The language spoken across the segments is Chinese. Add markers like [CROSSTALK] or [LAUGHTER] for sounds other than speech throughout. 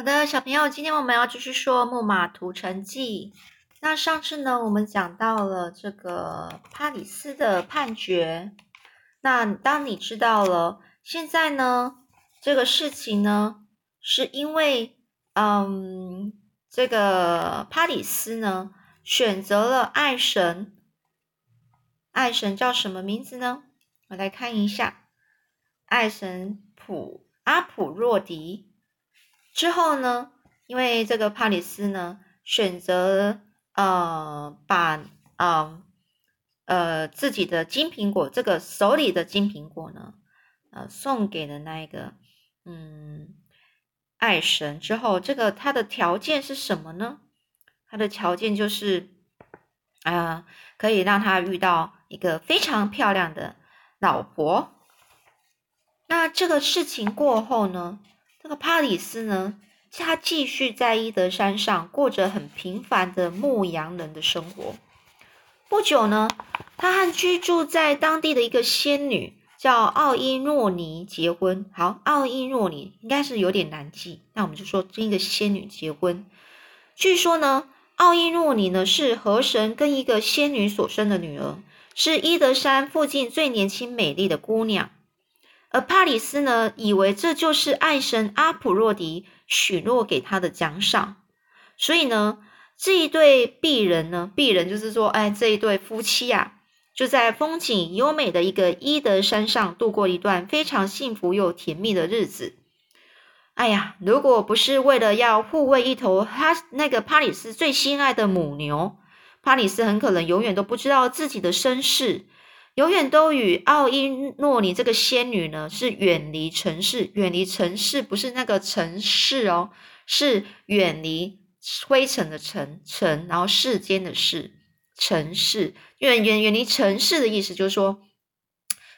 好的，小朋友，今天我们要继续说《木马屠城记》。那上次呢，我们讲到了这个帕里斯的判决。那当你知道了，现在呢，这个事情呢，是因为，嗯，这个帕里斯呢，选择了爱神。爱神叫什么名字呢？我来看一下，爱神普阿普若迪。之后呢，因为这个帕里斯呢，选择呃把啊呃自己的金苹果，这个手里的金苹果呢，呃送给了那一个嗯爱神。之后，这个他的条件是什么呢？他的条件就是啊，可以让他遇到一个非常漂亮的老婆。那这个事情过后呢？这个帕里斯呢，他继续在伊德山上过着很平凡的牧羊人的生活。不久呢，他和居住在当地的一个仙女叫奥伊诺尼结婚。好，奥伊诺尼应该是有点难记，那我们就说跟一个仙女结婚。据说呢，奥伊诺尼呢是河神跟一个仙女所生的女儿，是伊德山附近最年轻美丽的姑娘。而帕里斯呢，以为这就是爱神阿普洛迪许诺给他的奖赏，所以呢，这一对璧人呢，璧人就是说，哎，这一对夫妻啊，就在风景优美的一个伊德山上度过一段非常幸福又甜蜜的日子。哎呀，如果不是为了要护卫一头他那个帕里斯最心爱的母牛，帕里斯很可能永远都不知道自己的身世。永远都与奥伊诺尼这个仙女呢，是远离城市，远离城市不是那个城市哦，是远离灰尘的尘尘，然后世间的世城市，远远远离城市的意思就是说，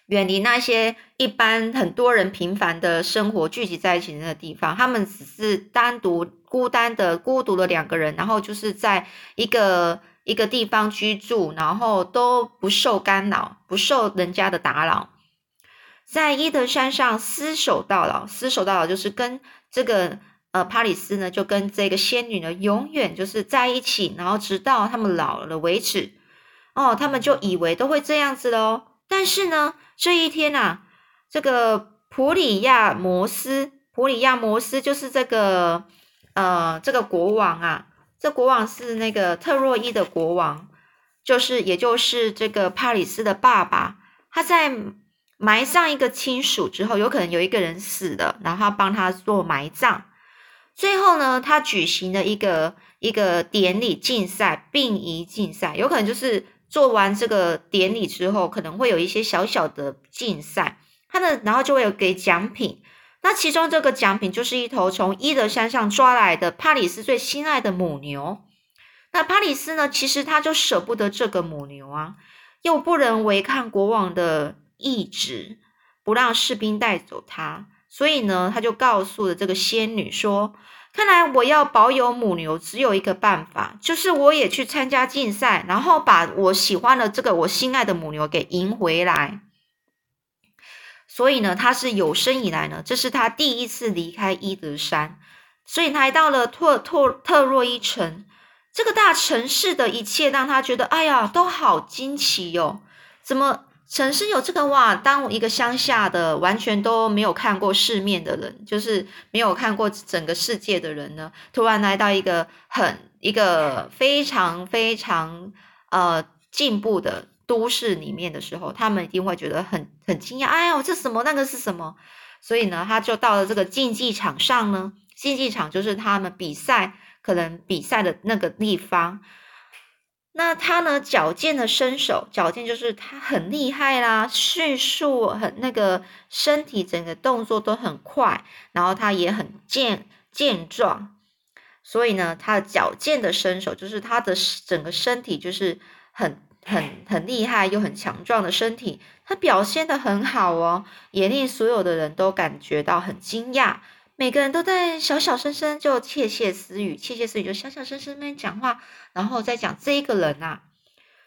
远离那些一般很多人平凡的生活聚集在一起的那个地方，他们只是单独孤单的孤独的两个人，然后就是在一个。一个地方居住，然后都不受干扰，不受人家的打扰，在伊德山上厮守到老。厮守到老就是跟这个呃帕里斯呢，就跟这个仙女呢，永远就是在一起，然后直到他们老了为止。哦，他们就以为都会这样子喽。但是呢，这一天啊，这个普里亚摩斯，普里亚摩斯就是这个呃这个国王啊。这国王是那个特洛伊的国王，就是也就是这个帕里斯的爸爸。他在埋葬一个亲属之后，有可能有一个人死了，然后帮他做埋葬。最后呢，他举行了一个一个典礼竞赛，殡仪竞赛，有可能就是做完这个典礼之后，可能会有一些小小的竞赛。他的然后就会有给奖品。那其中这个奖品就是一头从伊德山上抓来的帕里斯最心爱的母牛。那帕里斯呢，其实他就舍不得这个母牛啊，又不能违抗国王的意志，不让士兵带走它，所以呢，他就告诉了这个仙女说：“看来我要保有母牛，只有一个办法，就是我也去参加竞赛，然后把我喜欢的这个我心爱的母牛给赢回来。”所以呢，他是有生以来呢，这是他第一次离开伊德山，所以来到了特特特洛伊城这个大城市的一切，让他觉得哎呀，都好惊奇哟！怎么城市有这个哇？当一个乡下的完全都没有看过世面的人，就是没有看过整个世界的人呢，突然来到一个很一个非常非常呃进步的。都市里面的时候，他们一定会觉得很很惊讶。哎呦，这什么？那个是什么？所以呢，他就到了这个竞技场上呢。竞技场就是他们比赛可能比赛的那个地方。那他呢，矫健的身手，矫健就是他很厉害啦，迅速很那个身体整个动作都很快，然后他也很健健壮。所以呢，他的矫健的身手就是他的整个身体就是很。很很厉害又很强壮的身体，他表现的很好哦，也令所有的人都感觉到很惊讶。每个人都在小小声声就窃窃私语，窃窃私语就小小声声那讲话，然后再讲这个人啊，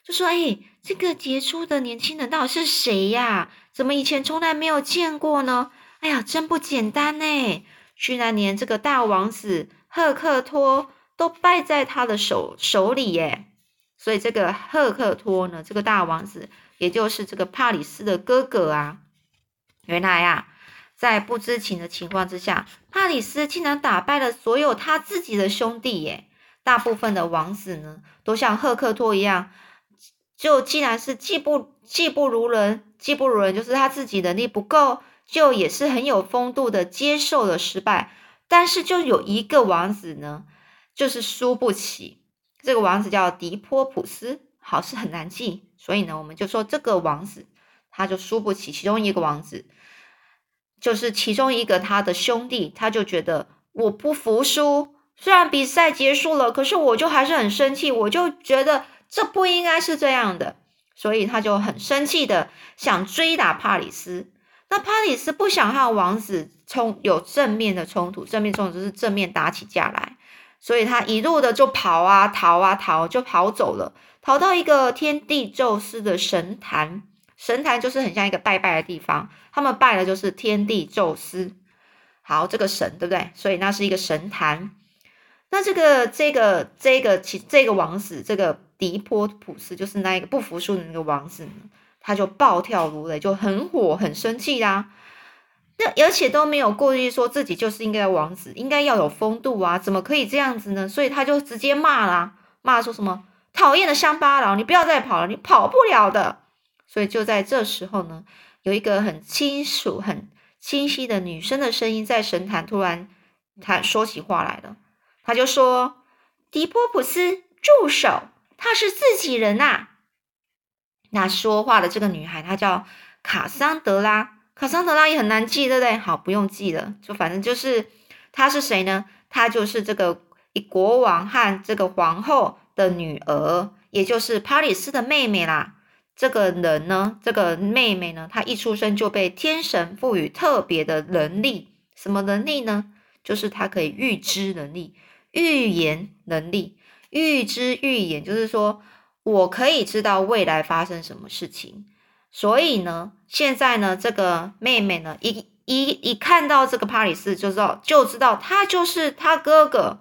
就说：“哎，这个杰出的年轻人到底是谁呀？怎么以前从来没有见过呢？哎呀，真不简单呢。”居然连这个大王子赫克托都败在他的手手里耶。所以这个赫克托呢，这个大王子，也就是这个帕里斯的哥哥啊。原来啊，在不知情的情况之下，帕里斯竟然打败了所有他自己的兄弟耶。大部分的王子呢，都像赫克托一样，就既然是技不技不如人，技不如人，就是他自己能力不够，就也是很有风度的接受了失败。但是就有一个王子呢，就是输不起。这个王子叫迪波普斯，好是很难记，所以呢，我们就说这个王子他就输不起。其中一个王子就是其中一个他的兄弟，他就觉得我不服输。虽然比赛结束了，可是我就还是很生气，我就觉得这不应该是这样的，所以他就很生气的想追打帕里斯。那帕里斯不想和王子冲有正面的冲突，正面冲突就是正面打起架来。所以他一路的就跑啊逃啊逃，就跑走了，逃到一个天地宙斯的神坛。神坛就是很像一个拜拜的地方，他们拜的就是天地宙斯。好，这个神对不对？所以那是一个神坛。那这个这个这个其这个王子，这个迪波普斯就是那一个不服输的那个王子，他就暴跳如雷，就很火很生气啦。那而且都没有顾虑，说自己就是应该王子，应该要有风度啊，怎么可以这样子呢？所以他就直接骂啦，骂说什么讨厌的乡巴佬，你不要再跑了，你跑不了的。所以就在这时候呢，有一个很清楚、很清晰的女生的声音在神坛突然他说起话来了，他就说：“迪波普斯，住手！他是自己人呐。”那说话的这个女孩，她叫卡桑德拉。卡桑德拉也很难记，对不对？好，不用记了，就反正就是他是谁呢？他就是这个国王和这个皇后的女儿，也就是帕里斯的妹妹啦。这个人呢，这个妹妹呢，她一出生就被天神赋予特别的能力，什么能力呢？就是她可以预知能力、预言能力、预知预言，就是说我可以知道未来发生什么事情。所以呢，现在呢，这个妹妹呢，一一一看到这个帕里斯，就知道就知道他就是他哥哥。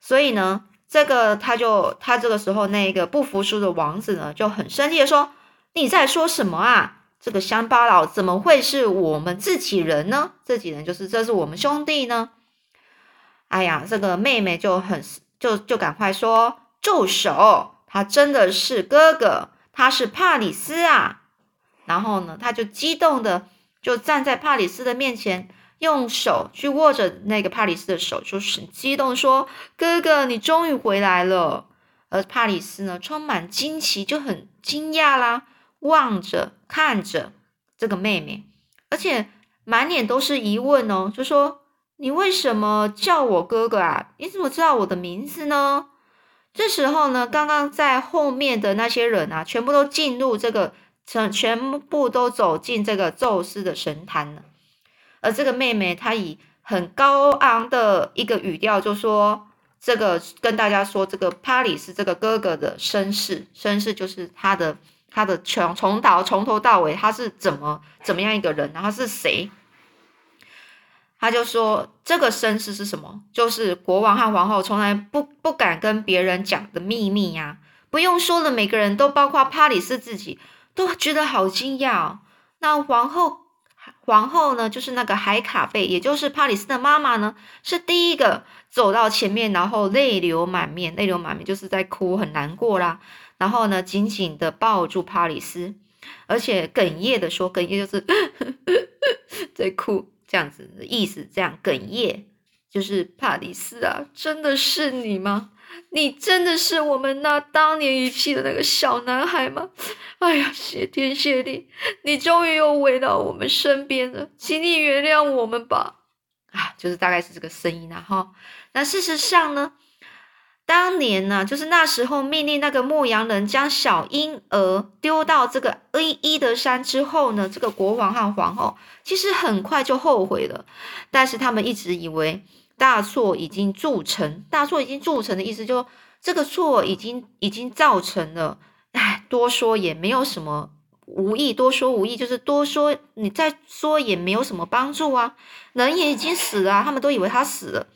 所以呢，这个他就他这个时候那个不服输的王子呢，就很生气的说：“你在说什么啊？这个乡巴佬怎么会是我们自己人呢？自己人就是这是我们兄弟呢。”哎呀，这个妹妹就很就就赶快说：“住手！他真的是哥哥。”他是帕里斯啊，然后呢，他就激动的就站在帕里斯的面前，用手去握着那个帕里斯的手，就是激动说：“哥哥，你终于回来了。”而帕里斯呢，充满惊奇，就很惊讶啦，望着看着这个妹妹，而且满脸都是疑问哦，就说：“你为什么叫我哥哥啊？你怎么知道我的名字呢？”这时候呢，刚刚在后面的那些人啊，全部都进入这个，全全部都走进这个宙斯的神坛了。而这个妹妹，她以很高昂的一个语调就说：“这个跟大家说，这个帕里斯这个哥哥的身世，身世就是他的他的从从头从头到尾他是怎么怎么样一个人，然后是谁。”他就说：“这个身世是什么？就是国王和皇后从来不不敢跟别人讲的秘密呀！不用说了，每个人都包括帕里斯自己都觉得好惊讶哦。那皇后，皇后呢？就是那个海卡贝，也就是帕里斯的妈妈呢，是第一个走到前面，然后泪流满面，泪流满面就是在哭，很难过啦。然后呢，紧紧的抱住帕里斯，而且哽咽的说，哽咽就是 [LAUGHS] 在哭。”这样子的意思，这样哽咽，就是帕里斯啊，真的是你吗？你真的是我们那当年遗弃的那个小男孩吗？哎呀，谢天谢地，你终于又回到我们身边了，请你原谅我们吧。啊，就是大概是这个声音啊，哈。那事实上呢？当年呢，就是那时候命令那个牧羊人将小婴儿丢到这个 A 伊德山之后呢，这个国王和皇后其实很快就后悔了，但是他们一直以为大错已经铸成，大错已经铸成的意思就这个错已经已经造成了，哎，多说也没有什么无益，多说无益，就是多说，你再说也没有什么帮助啊。人也已经死了，他们都以为他死了，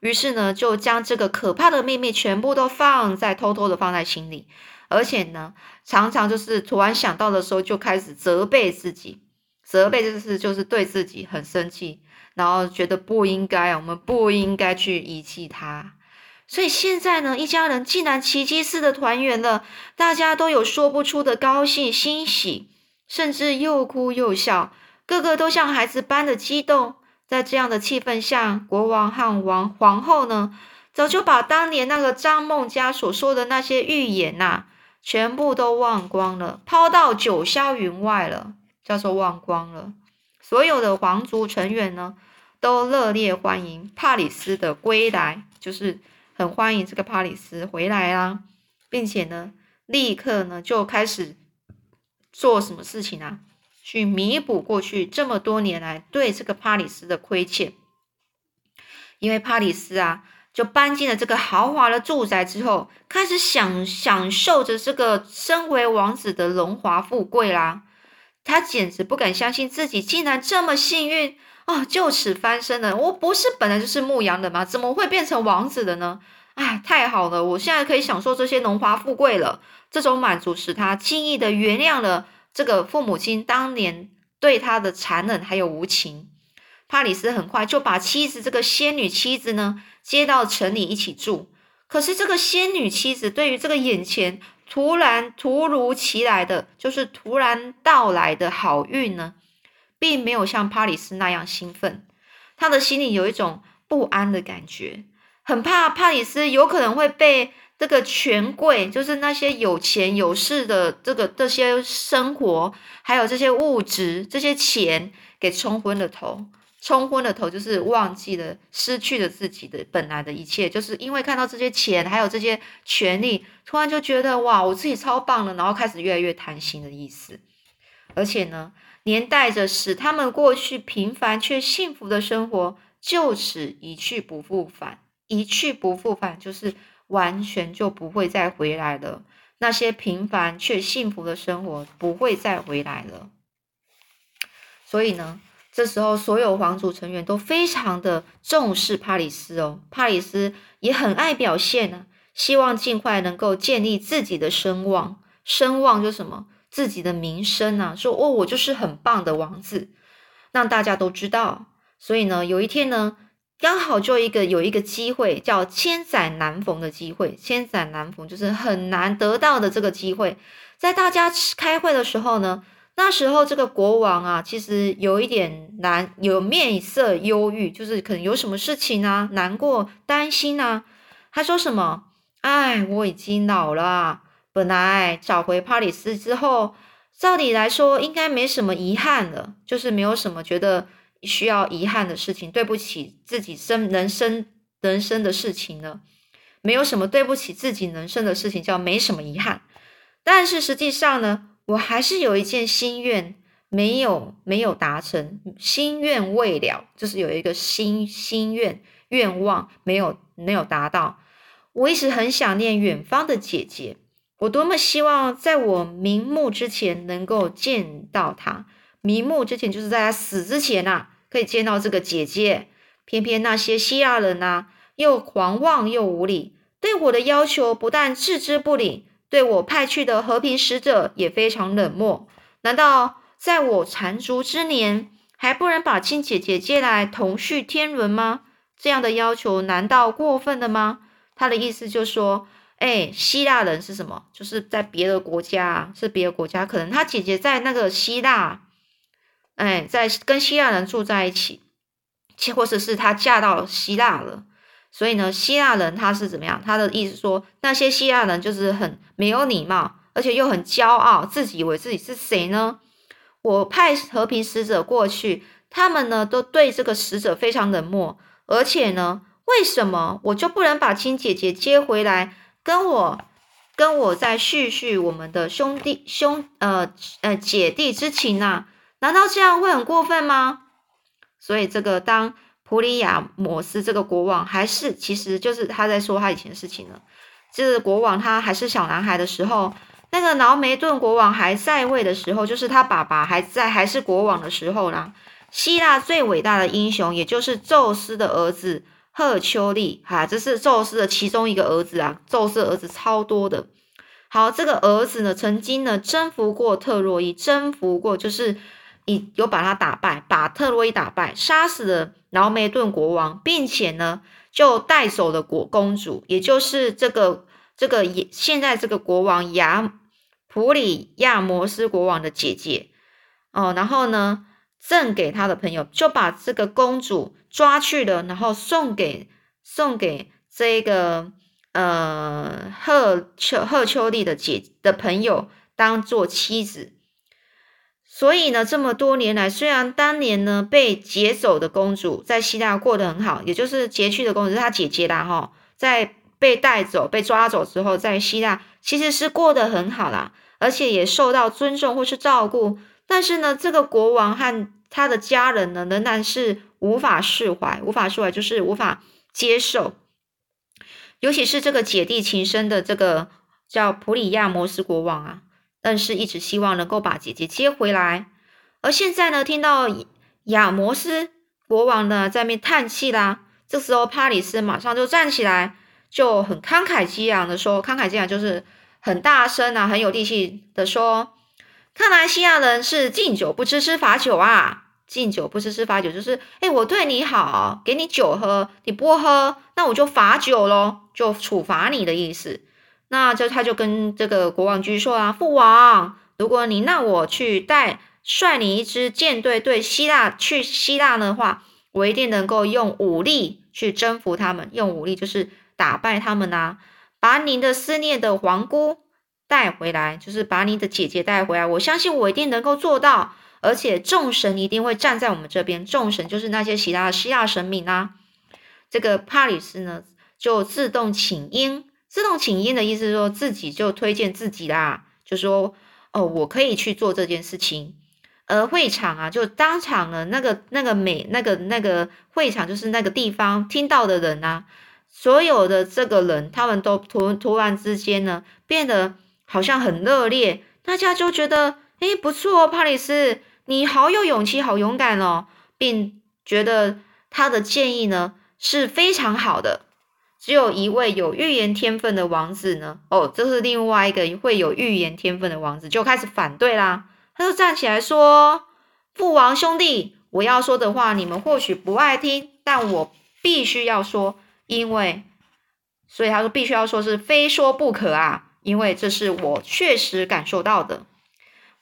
于是呢，就将这个可怕的秘密全部都放在偷偷的放在心里，而且呢，常常就是突然想到的时候，就开始责备自己，责备就是就是对自己很生气，然后觉得不应该，我们不应该去遗弃他。所以现在呢，一家人竟然奇迹似的团圆了，大家都有说不出的高兴、欣喜，甚至又哭又笑，个个都像孩子般的激动。在这样的气氛下，国王和王皇后呢，早就把当年那个张梦家所说的那些预言呐，全部都忘光了，抛到九霄云外了，叫做忘光了。所有的皇族成员呢，都热烈欢迎帕里斯的归来，就是。很欢迎这个帕里斯回来啦，并且呢，立刻呢就开始做什么事情啊？去弥补过去这么多年来对这个帕里斯的亏欠。因为帕里斯啊，就搬进了这个豪华的住宅之后，开始享享受着这个身为王子的荣华富贵啦。他简直不敢相信自己竟然这么幸运。啊，就此翻身了！我不是本来就是牧羊的吗？怎么会变成王子的呢？哎，太好了，我现在可以享受这些荣华富贵了。这种满足使他轻易的原谅了这个父母亲当年对他的残忍还有无情。帕里斯很快就把妻子这个仙女妻子呢接到城里一起住。可是这个仙女妻子对于这个眼前突然突如其来的，就是突然到来的好运呢？并没有像帕里斯那样兴奋，他的心里有一种不安的感觉，很怕帕里斯有可能会被这个权贵，就是那些有钱有势的这个这些生活，还有这些物质、这些钱给冲昏了头。冲昏了头就是忘记了、失去了自己的本来的一切，就是因为看到这些钱还有这些权利，突然就觉得哇，我自己超棒了，然后开始越来越贪心的意思，而且呢。连带着使他们过去平凡却幸福的生活就此一去不复返，一去不复返就是完全就不会再回来了。那些平凡却幸福的生活不会再回来了。所以呢，这时候所有皇族成员都非常的重视帕里斯哦，帕里斯也很爱表现呢，希望尽快能够建立自己的声望，声望就什么？自己的名声啊，说哦，我就是很棒的王子，让大家都知道。所以呢，有一天呢，刚好就一个有一个机会，叫千载难逢的机会。千载难逢就是很难得到的这个机会。在大家开会的时候呢，那时候这个国王啊，其实有一点难，有面色忧郁，就是可能有什么事情啊，难过、担心啊。他说什么？哎，我已经老了。本来找回帕里斯之后，照理来说应该没什么遗憾了，就是没有什么觉得需要遗憾的事情，对不起自己生人生人生的事情了，没有什么对不起自己人生的事情，叫没什么遗憾。但是实际上呢，我还是有一件心愿没有没有达成，心愿未了，就是有一个心心愿愿望没有没有达到。我一直很想念远方的姐姐。我多么希望在我瞑目之前能够见到她。瞑目之前就是在他死之前呐，可以见到这个姐姐。偏偏那些希腊人呐，又狂妄又无礼，对我的要求不但置之不理，对我派去的和平使者也非常冷漠。难道在我残烛之年，还不能把亲姐姐接来同续天伦吗？这样的要求难道过分了吗？他的意思就说。哎，希腊人是什么？就是在别的国家，是别的国家，可能他姐姐在那个希腊，哎，在跟希腊人住在一起，或或者是她嫁到希腊了，所以呢，希腊人他是怎么样？他的意思说，那些希腊人就是很没有礼貌，而且又很骄傲，自己以为自己是谁呢？我派和平使者过去，他们呢都对这个使者非常冷漠，而且呢，为什么我就不能把亲姐姐接回来？跟我，跟我再叙叙我们的兄弟兄呃呃姐弟之情呢？难道这样会很过分吗？所以这个当普里亚摩斯这个国王还是其实就是他在说他以前的事情了。这个国王他还是小男孩的时候，那个劳梅顿国王还在位的时候，就是他爸爸还在还是国王的时候啦。希腊最伟大的英雄，也就是宙斯的儿子赫丘利，哈，这是宙斯的其中一个儿子啊。宙斯儿子超多的。好，这个儿子呢，曾经呢征服过特洛伊，征服过就是以有把他打败，把特洛伊打败，杀死了劳梅顿国王，并且呢就带走了国公主，也就是这个这个现在这个国王亚普里亚摩斯国王的姐姐哦，然后呢。赠给他的朋友，就把这个公主抓去了，然后送给送给这个呃赫丘赫丘利的姐的朋友当做妻子。所以呢，这么多年来，虽然当年呢被劫走的公主在希腊过得很好，也就是劫去的公主是她姐姐啦，哈，在被带走被抓走之后，在希腊其实是过得很好啦，而且也受到尊重或是照顾。但是呢，这个国王和他的家人呢，仍然是无法释怀，无法释怀就是无法接受。尤其是这个姐弟情深的这个叫普里亚摩斯国王啊，但是一直希望能够把姐姐接回来。而现在呢，听到亚摩斯国王呢在面叹气啦，这时候帕里斯马上就站起来，就很慷慨激昂的说：“慷慨激昂就是很大声啊，很有力气的说。”看来西亚人是敬酒不吃吃罚酒啊！敬酒不吃吃罚酒，就是哎，我对你好，给你酒喝，你不喝，那我就罚酒咯，就处罚你的意思。那就他就跟这个国王居说啊，父王，如果你让我去带率领一支舰队对希腊去希腊的话，我一定能够用武力去征服他们，用武力就是打败他们呐，把您的思念的皇姑。带回来，就是把你的姐姐带回来。我相信我一定能够做到，而且众神一定会站在我们这边。众神就是那些其他希腊神明啊。这个帕里斯呢，就自动请缨。自动请缨的意思是说自己就推荐自己啦，就说哦，我可以去做这件事情。而会场啊，就当场呢，那个那个美那个那个会场，就是那个地方听到的人啊，所有的这个人，他们都突突然之间呢，变得。好像很热烈，大家就觉得，哎，不错，帕里斯，你好有勇气，好勇敢哦，并觉得他的建议呢是非常好的。只有一位有预言天分的王子呢，哦，这是另外一个会有预言天分的王子，就开始反对啦。他就站起来说：“父王兄弟，我要说的话，你们或许不爱听，但我必须要说，因为，所以他说必须要说，是非说不可啊。”因为这是我确实感受到的。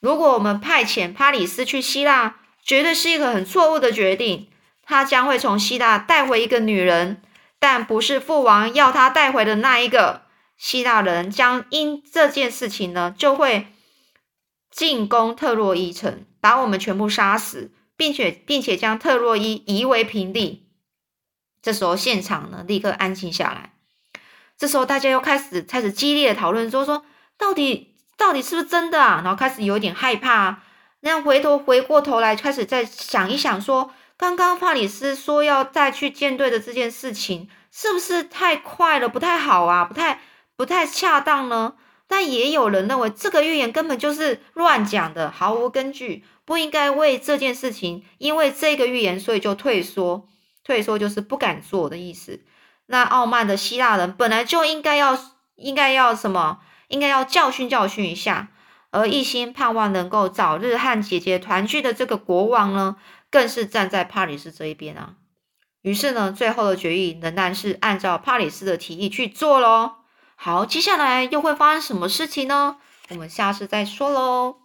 如果我们派遣帕里斯去希腊，绝对是一个很错误的决定。他将会从希腊带回一个女人，但不是父王要他带回的那一个。希腊人将因这件事情呢，就会进攻特洛伊城，把我们全部杀死，并且并且将特洛伊夷为平地。这时候现场呢，立刻安静下来。这时候大家又开始开始激烈的讨论，说说到底到底是不是真的啊？然后开始有点害怕，那样回头回过头来，开始再想一想，说刚刚帕里斯说要再去舰队的这件事情，是不是太快了，不太好啊，不太不太恰当呢？但也有人认为这个预言根本就是乱讲的，毫无根据，不应该为这件事情，因为这个预言，所以就退缩，退缩就是不敢做的意思。那傲慢的希腊人本来就应该要，应该要什么？应该要教训教训一下。而一心盼望能够早日和姐姐团聚的这个国王呢，更是站在帕里斯这一边啊。于是呢，最后的决议仍然是按照帕里斯的提议去做喽。好，接下来又会发生什么事情呢？我们下次再说喽。